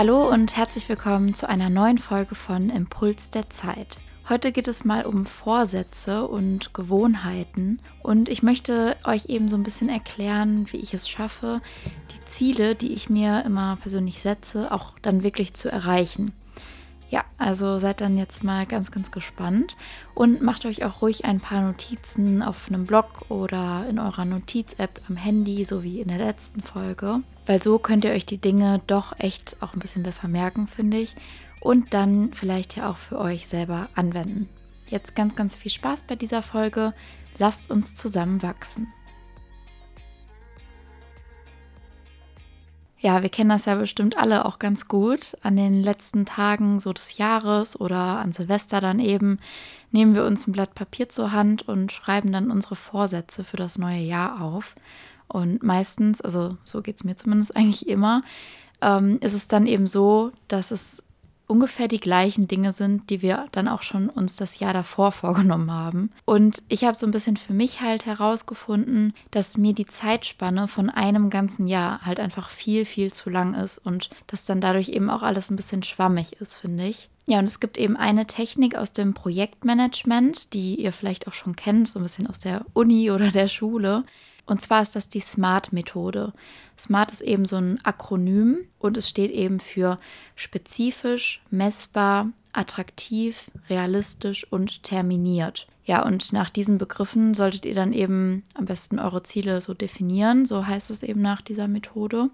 Hallo und herzlich willkommen zu einer neuen Folge von Impuls der Zeit. Heute geht es mal um Vorsätze und Gewohnheiten und ich möchte euch eben so ein bisschen erklären, wie ich es schaffe, die Ziele, die ich mir immer persönlich setze, auch dann wirklich zu erreichen. Ja, also seid dann jetzt mal ganz, ganz gespannt und macht euch auch ruhig ein paar Notizen auf einem Blog oder in eurer Notiz-App am Handy, so wie in der letzten Folge. Weil so könnt ihr euch die Dinge doch echt auch ein bisschen besser merken, finde ich. Und dann vielleicht ja auch für euch selber anwenden. Jetzt ganz, ganz viel Spaß bei dieser Folge. Lasst uns zusammen wachsen. Ja, wir kennen das ja bestimmt alle auch ganz gut. An den letzten Tagen so des Jahres oder an Silvester dann eben nehmen wir uns ein Blatt Papier zur Hand und schreiben dann unsere Vorsätze für das neue Jahr auf. Und meistens, also so geht es mir zumindest eigentlich immer, ähm, ist es dann eben so, dass es ungefähr die gleichen Dinge sind, die wir dann auch schon uns das Jahr davor vorgenommen haben. Und ich habe so ein bisschen für mich halt herausgefunden, dass mir die Zeitspanne von einem ganzen Jahr halt einfach viel, viel zu lang ist und dass dann dadurch eben auch alles ein bisschen schwammig ist, finde ich. Ja, und es gibt eben eine Technik aus dem Projektmanagement, die ihr vielleicht auch schon kennt, so ein bisschen aus der Uni oder der Schule. Und zwar ist das die SMART-Methode. SMART ist eben so ein Akronym und es steht eben für spezifisch, messbar, attraktiv, realistisch und terminiert. Ja, und nach diesen Begriffen solltet ihr dann eben am besten eure Ziele so definieren. So heißt es eben nach dieser Methode.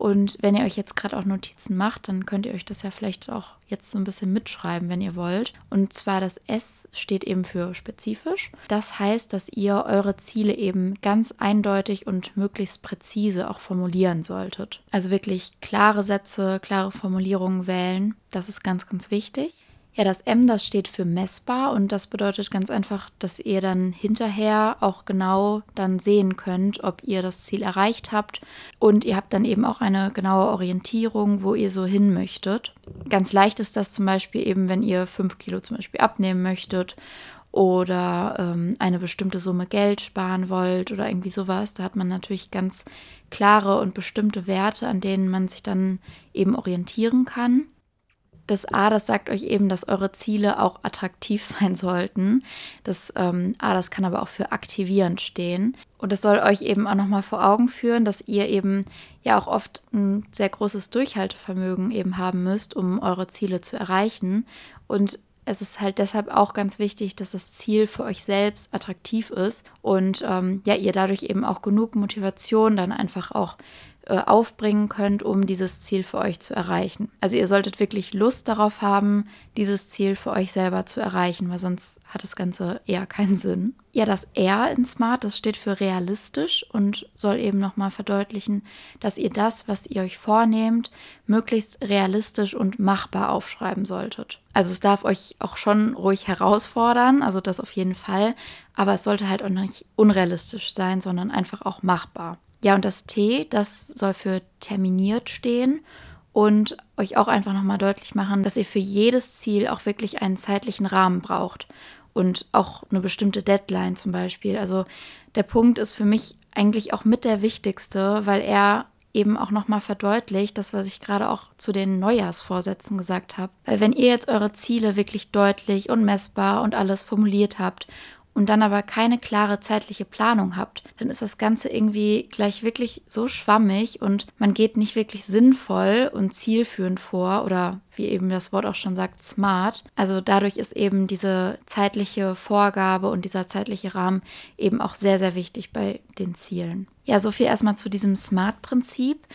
Und wenn ihr euch jetzt gerade auch Notizen macht, dann könnt ihr euch das ja vielleicht auch jetzt so ein bisschen mitschreiben, wenn ihr wollt. Und zwar das S steht eben für spezifisch. Das heißt, dass ihr eure Ziele eben ganz eindeutig und möglichst präzise auch formulieren solltet. Also wirklich klare Sätze, klare Formulierungen wählen. Das ist ganz, ganz wichtig. Ja, das M, das steht für messbar und das bedeutet ganz einfach, dass ihr dann hinterher auch genau dann sehen könnt, ob ihr das Ziel erreicht habt und ihr habt dann eben auch eine genaue Orientierung, wo ihr so hin möchtet. Ganz leicht ist das zum Beispiel eben, wenn ihr fünf Kilo zum Beispiel abnehmen möchtet oder ähm, eine bestimmte Summe Geld sparen wollt oder irgendwie sowas. Da hat man natürlich ganz klare und bestimmte Werte, an denen man sich dann eben orientieren kann. Das A, das sagt euch eben, dass eure Ziele auch attraktiv sein sollten. Das ähm, A, das kann aber auch für aktivierend stehen. Und es soll euch eben auch nochmal vor Augen führen, dass ihr eben ja auch oft ein sehr großes Durchhaltevermögen eben haben müsst, um eure Ziele zu erreichen. Und es ist halt deshalb auch ganz wichtig, dass das Ziel für euch selbst attraktiv ist und ähm, ja, ihr dadurch eben auch genug Motivation dann einfach auch aufbringen könnt, um dieses Ziel für euch zu erreichen. Also ihr solltet wirklich Lust darauf haben, dieses Ziel für euch selber zu erreichen, weil sonst hat das Ganze eher keinen Sinn. Ja, das R in Smart, das steht für realistisch und soll eben nochmal verdeutlichen, dass ihr das, was ihr euch vornehmt, möglichst realistisch und machbar aufschreiben solltet. Also es darf euch auch schon ruhig herausfordern, also das auf jeden Fall, aber es sollte halt auch nicht unrealistisch sein, sondern einfach auch machbar. Ja, und das T, das soll für terminiert stehen und euch auch einfach nochmal deutlich machen, dass ihr für jedes Ziel auch wirklich einen zeitlichen Rahmen braucht und auch eine bestimmte Deadline zum Beispiel. Also der Punkt ist für mich eigentlich auch mit der wichtigste, weil er eben auch nochmal verdeutlicht, das, was ich gerade auch zu den Neujahrsvorsätzen gesagt habe. Weil wenn ihr jetzt eure Ziele wirklich deutlich und messbar und alles formuliert habt und dann aber keine klare zeitliche Planung habt, dann ist das Ganze irgendwie gleich wirklich so schwammig und man geht nicht wirklich sinnvoll und zielführend vor oder wie eben das Wort auch schon sagt, smart. Also dadurch ist eben diese zeitliche Vorgabe und dieser zeitliche Rahmen eben auch sehr, sehr wichtig bei den Zielen. Ja, so viel erstmal zu diesem Smart-Prinzip.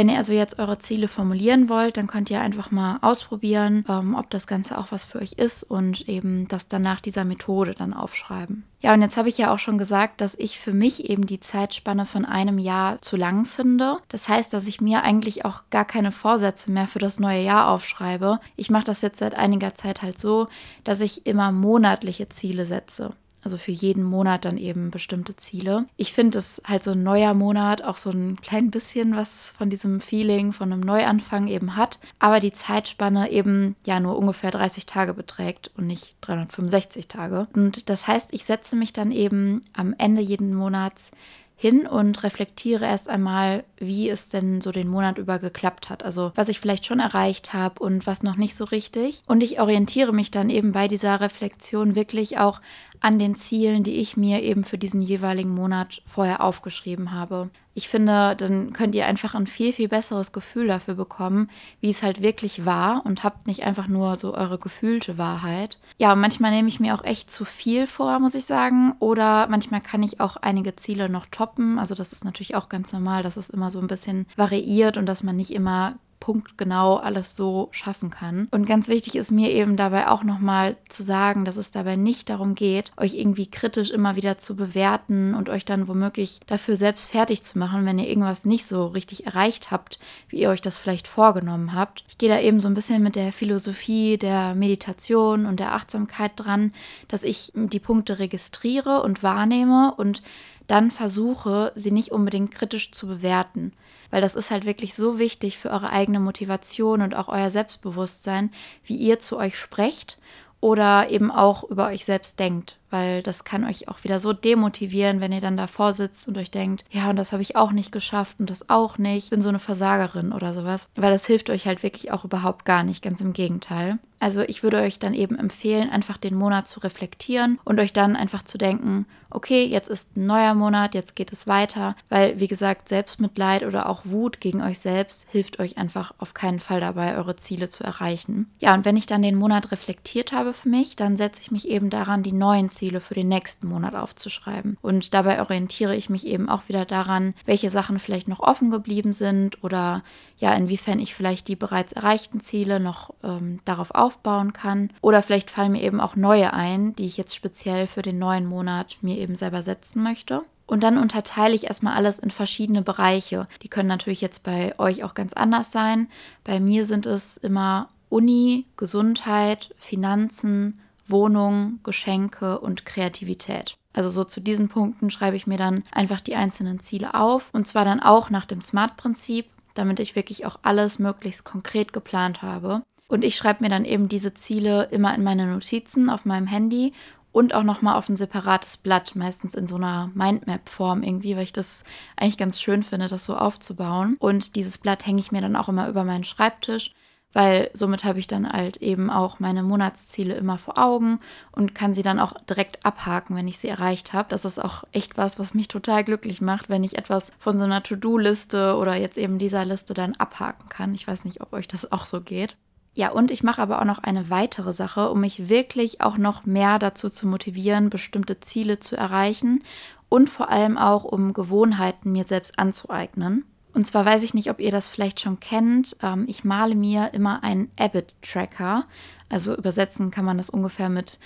Wenn ihr also jetzt eure Ziele formulieren wollt, dann könnt ihr einfach mal ausprobieren, ähm, ob das Ganze auch was für euch ist und eben das dann nach dieser Methode dann aufschreiben. Ja, und jetzt habe ich ja auch schon gesagt, dass ich für mich eben die Zeitspanne von einem Jahr zu lang finde. Das heißt, dass ich mir eigentlich auch gar keine Vorsätze mehr für das neue Jahr aufschreibe. Ich mache das jetzt seit einiger Zeit halt so, dass ich immer monatliche Ziele setze. Also für jeden Monat dann eben bestimmte Ziele. Ich finde es halt so ein neuer Monat auch so ein klein bisschen was von diesem Feeling von einem Neuanfang eben hat, aber die Zeitspanne eben ja nur ungefähr 30 Tage beträgt und nicht 365 Tage. Und das heißt, ich setze mich dann eben am Ende jeden Monats hin und reflektiere erst einmal, wie es denn so den Monat über geklappt hat. Also was ich vielleicht schon erreicht habe und was noch nicht so richtig. Und ich orientiere mich dann eben bei dieser Reflexion wirklich auch an den Zielen, die ich mir eben für diesen jeweiligen Monat vorher aufgeschrieben habe. Ich finde, dann könnt ihr einfach ein viel, viel besseres Gefühl dafür bekommen, wie es halt wirklich war und habt nicht einfach nur so eure gefühlte Wahrheit. Ja, manchmal nehme ich mir auch echt zu viel vor, muss ich sagen. Oder manchmal kann ich auch einige Ziele noch toppen. Also das ist natürlich auch ganz normal, dass es immer so ein bisschen variiert und dass man nicht immer punktgenau alles so schaffen kann. Und ganz wichtig ist mir eben dabei auch nochmal zu sagen, dass es dabei nicht darum geht, euch irgendwie kritisch immer wieder zu bewerten und euch dann womöglich dafür selbst fertig zu machen, wenn ihr irgendwas nicht so richtig erreicht habt, wie ihr euch das vielleicht vorgenommen habt. Ich gehe da eben so ein bisschen mit der Philosophie der Meditation und der Achtsamkeit dran, dass ich die Punkte registriere und wahrnehme und dann versuche, sie nicht unbedingt kritisch zu bewerten weil das ist halt wirklich so wichtig für eure eigene Motivation und auch euer Selbstbewusstsein, wie ihr zu euch sprecht oder eben auch über euch selbst denkt weil das kann euch auch wieder so demotivieren, wenn ihr dann davor sitzt und euch denkt, ja, und das habe ich auch nicht geschafft und das auch nicht. Ich bin so eine Versagerin oder sowas, weil das hilft euch halt wirklich auch überhaupt gar nicht, ganz im Gegenteil. Also ich würde euch dann eben empfehlen, einfach den Monat zu reflektieren und euch dann einfach zu denken, okay, jetzt ist ein neuer Monat, jetzt geht es weiter, weil wie gesagt, Selbstmitleid oder auch Wut gegen euch selbst hilft euch einfach auf keinen Fall dabei, eure Ziele zu erreichen. Ja, und wenn ich dann den Monat reflektiert habe für mich, dann setze ich mich eben daran, die neuen Ziele Ziele für den nächsten Monat aufzuschreiben. Und dabei orientiere ich mich eben auch wieder daran, welche Sachen vielleicht noch offen geblieben sind oder ja, inwiefern ich vielleicht die bereits erreichten Ziele noch ähm, darauf aufbauen kann. Oder vielleicht fallen mir eben auch neue ein, die ich jetzt speziell für den neuen Monat mir eben selber setzen möchte. Und dann unterteile ich erstmal alles in verschiedene Bereiche. Die können natürlich jetzt bei euch auch ganz anders sein. Bei mir sind es immer Uni, Gesundheit, Finanzen, Wohnung, Geschenke und Kreativität. Also so zu diesen Punkten schreibe ich mir dann einfach die einzelnen Ziele auf und zwar dann auch nach dem SMART-Prinzip, damit ich wirklich auch alles möglichst konkret geplant habe. Und ich schreibe mir dann eben diese Ziele immer in meine Notizen auf meinem Handy und auch nochmal auf ein separates Blatt, meistens in so einer Mindmap-Form irgendwie, weil ich das eigentlich ganz schön finde, das so aufzubauen. Und dieses Blatt hänge ich mir dann auch immer über meinen Schreibtisch weil somit habe ich dann halt eben auch meine Monatsziele immer vor Augen und kann sie dann auch direkt abhaken, wenn ich sie erreicht habe. Das ist auch echt was, was mich total glücklich macht, wenn ich etwas von so einer To-Do-Liste oder jetzt eben dieser Liste dann abhaken kann. Ich weiß nicht, ob euch das auch so geht. Ja, und ich mache aber auch noch eine weitere Sache, um mich wirklich auch noch mehr dazu zu motivieren, bestimmte Ziele zu erreichen und vor allem auch, um Gewohnheiten mir selbst anzueignen. Und zwar weiß ich nicht, ob ihr das vielleicht schon kennt. Ähm, ich male mir immer einen Abbott-Tracker. Also übersetzen kann man das ungefähr mit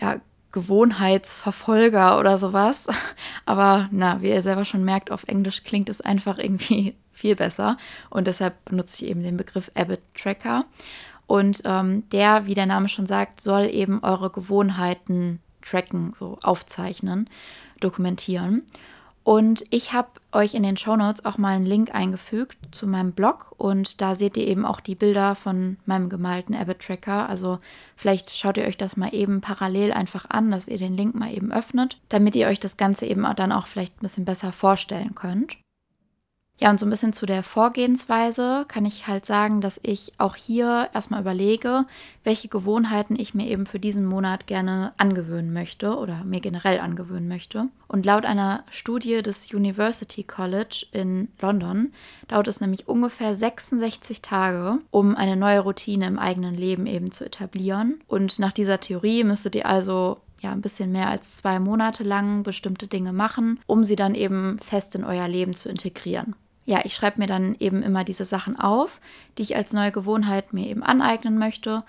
ja, Gewohnheitsverfolger oder sowas. Aber na, wie ihr selber schon merkt, auf Englisch klingt es einfach irgendwie viel besser. Und deshalb benutze ich eben den Begriff Abbott-Tracker. Und ähm, der, wie der Name schon sagt, soll eben eure Gewohnheiten tracken, so aufzeichnen, dokumentieren. Und ich habe euch in den Show Notes auch mal einen Link eingefügt zu meinem Blog und da seht ihr eben auch die Bilder von meinem gemalten Abbott Tracker. Also vielleicht schaut ihr euch das mal eben parallel einfach an, dass ihr den Link mal eben öffnet, damit ihr euch das Ganze eben dann auch vielleicht ein bisschen besser vorstellen könnt. Ja, und so ein bisschen zu der Vorgehensweise kann ich halt sagen, dass ich auch hier erstmal überlege, welche Gewohnheiten ich mir eben für diesen Monat gerne angewöhnen möchte oder mir generell angewöhnen möchte. Und laut einer Studie des University College in London dauert es nämlich ungefähr 66 Tage, um eine neue Routine im eigenen Leben eben zu etablieren. Und nach dieser Theorie müsstet ihr also ja ein bisschen mehr als zwei Monate lang bestimmte Dinge machen, um sie dann eben fest in euer Leben zu integrieren ja, ich schreibe mir dann eben immer diese Sachen auf, die ich als neue Gewohnheit mir eben aneignen möchte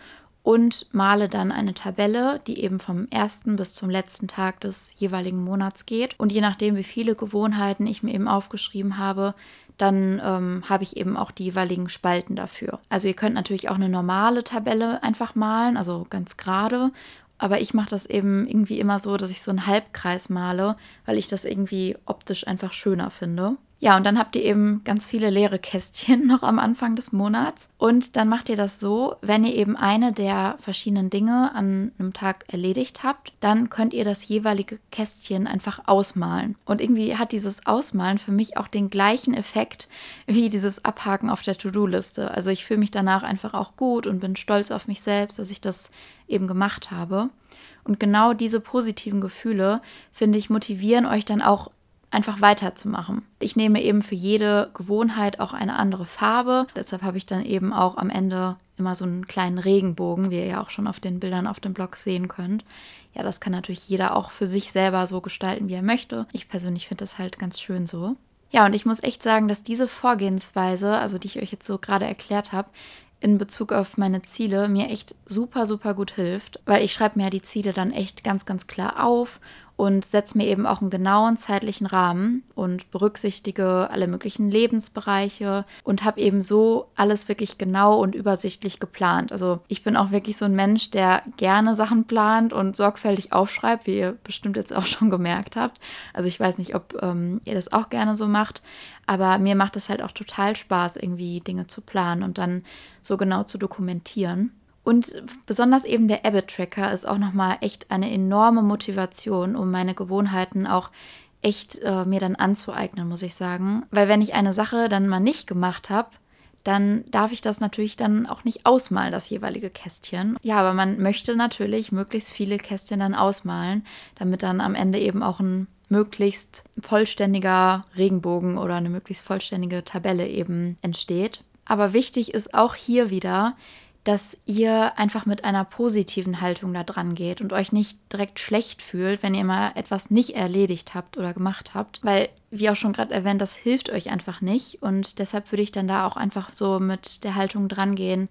und male dann eine Tabelle, die eben vom ersten bis zum letzten Tag des jeweiligen Monats geht. Und je nachdem, wie viele Gewohnheiten ich mir eben aufgeschrieben habe, dann ähm, habe ich eben auch die jeweiligen Spalten dafür. Also ihr könnt natürlich auch eine normale Tabelle einfach malen, also ganz gerade. Aber ich mache das eben irgendwie immer so, dass ich so einen Halbkreis male, weil ich das irgendwie optisch einfach schöner finde. Ja, und dann habt ihr eben ganz viele leere Kästchen noch am Anfang des Monats. Und dann macht ihr das so, wenn ihr eben eine der verschiedenen Dinge an einem Tag erledigt habt, dann könnt ihr das jeweilige Kästchen einfach ausmalen. Und irgendwie hat dieses Ausmalen für mich auch den gleichen Effekt wie dieses Abhaken auf der To-Do-Liste. Also ich fühle mich danach einfach auch gut und bin stolz auf mich selbst, dass ich das eben gemacht habe. Und genau diese positiven Gefühle, finde ich, motivieren euch dann auch einfach weiterzumachen. Ich nehme eben für jede Gewohnheit auch eine andere Farbe. Deshalb habe ich dann eben auch am Ende immer so einen kleinen Regenbogen, wie ihr ja auch schon auf den Bildern auf dem Blog sehen könnt. Ja, das kann natürlich jeder auch für sich selber so gestalten, wie er möchte. Ich persönlich finde das halt ganz schön so. Ja, und ich muss echt sagen, dass diese Vorgehensweise, also die ich euch jetzt so gerade erklärt habe, in Bezug auf meine Ziele mir echt super, super gut hilft, weil ich schreibe mir die Ziele dann echt ganz, ganz klar auf und setze mir eben auch einen genauen zeitlichen Rahmen und berücksichtige alle möglichen Lebensbereiche und habe eben so alles wirklich genau und übersichtlich geplant. Also ich bin auch wirklich so ein Mensch, der gerne Sachen plant und sorgfältig aufschreibt, wie ihr bestimmt jetzt auch schon gemerkt habt. Also ich weiß nicht, ob ähm, ihr das auch gerne so macht, aber mir macht es halt auch total Spaß, irgendwie Dinge zu planen und dann so genau zu dokumentieren. Und besonders eben der Abbott-Tracker ist auch nochmal echt eine enorme Motivation, um meine Gewohnheiten auch echt äh, mir dann anzueignen, muss ich sagen. Weil wenn ich eine Sache dann mal nicht gemacht habe, dann darf ich das natürlich dann auch nicht ausmalen, das jeweilige Kästchen. Ja, aber man möchte natürlich möglichst viele Kästchen dann ausmalen, damit dann am Ende eben auch ein möglichst vollständiger Regenbogen oder eine möglichst vollständige Tabelle eben entsteht. Aber wichtig ist auch hier wieder, dass ihr einfach mit einer positiven Haltung da dran geht und euch nicht direkt schlecht fühlt, wenn ihr mal etwas nicht erledigt habt oder gemacht habt, weil wie auch schon gerade erwähnt, das hilft euch einfach nicht und deshalb würde ich dann da auch einfach so mit der Haltung dran gehen,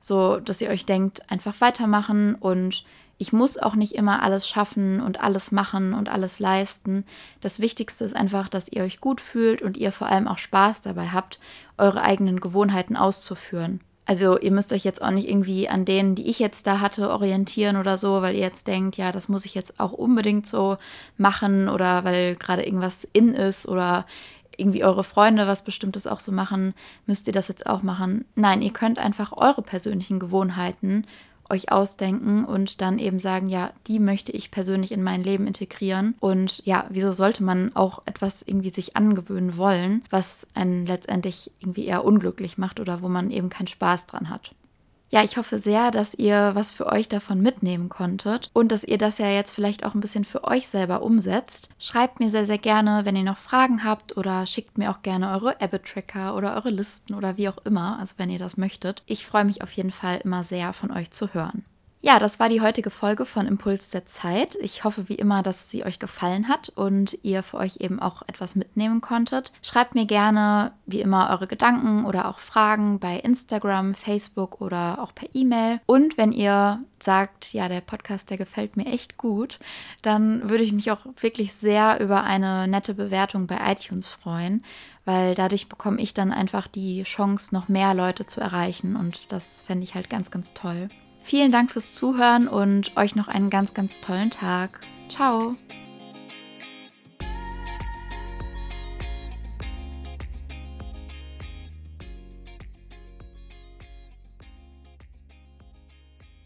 so dass ihr euch denkt, einfach weitermachen und ich muss auch nicht immer alles schaffen und alles machen und alles leisten. Das Wichtigste ist einfach, dass ihr euch gut fühlt und ihr vor allem auch Spaß dabei habt, eure eigenen Gewohnheiten auszuführen. Also ihr müsst euch jetzt auch nicht irgendwie an denen, die ich jetzt da hatte, orientieren oder so, weil ihr jetzt denkt, ja, das muss ich jetzt auch unbedingt so machen oder weil gerade irgendwas in ist oder irgendwie eure Freunde was Bestimmtes auch so machen, müsst ihr das jetzt auch machen. Nein, ihr könnt einfach eure persönlichen Gewohnheiten euch ausdenken und dann eben sagen, ja, die möchte ich persönlich in mein Leben integrieren. Und ja, wieso sollte man auch etwas irgendwie sich angewöhnen wollen, was einen letztendlich irgendwie eher unglücklich macht oder wo man eben keinen Spaß dran hat. Ja, ich hoffe sehr, dass ihr was für euch davon mitnehmen konntet und dass ihr das ja jetzt vielleicht auch ein bisschen für euch selber umsetzt. Schreibt mir sehr, sehr gerne, wenn ihr noch Fragen habt oder schickt mir auch gerne eure Abbott-Tracker oder eure Listen oder wie auch immer, also wenn ihr das möchtet. Ich freue mich auf jeden Fall immer sehr von euch zu hören. Ja, das war die heutige Folge von Impuls der Zeit. Ich hoffe wie immer, dass sie euch gefallen hat und ihr für euch eben auch etwas mitnehmen konntet. Schreibt mir gerne wie immer eure Gedanken oder auch Fragen bei Instagram, Facebook oder auch per E-Mail. Und wenn ihr sagt, ja, der Podcast, der gefällt mir echt gut, dann würde ich mich auch wirklich sehr über eine nette Bewertung bei iTunes freuen, weil dadurch bekomme ich dann einfach die Chance, noch mehr Leute zu erreichen und das fände ich halt ganz, ganz toll. Vielen Dank fürs Zuhören und euch noch einen ganz, ganz tollen Tag. Ciao!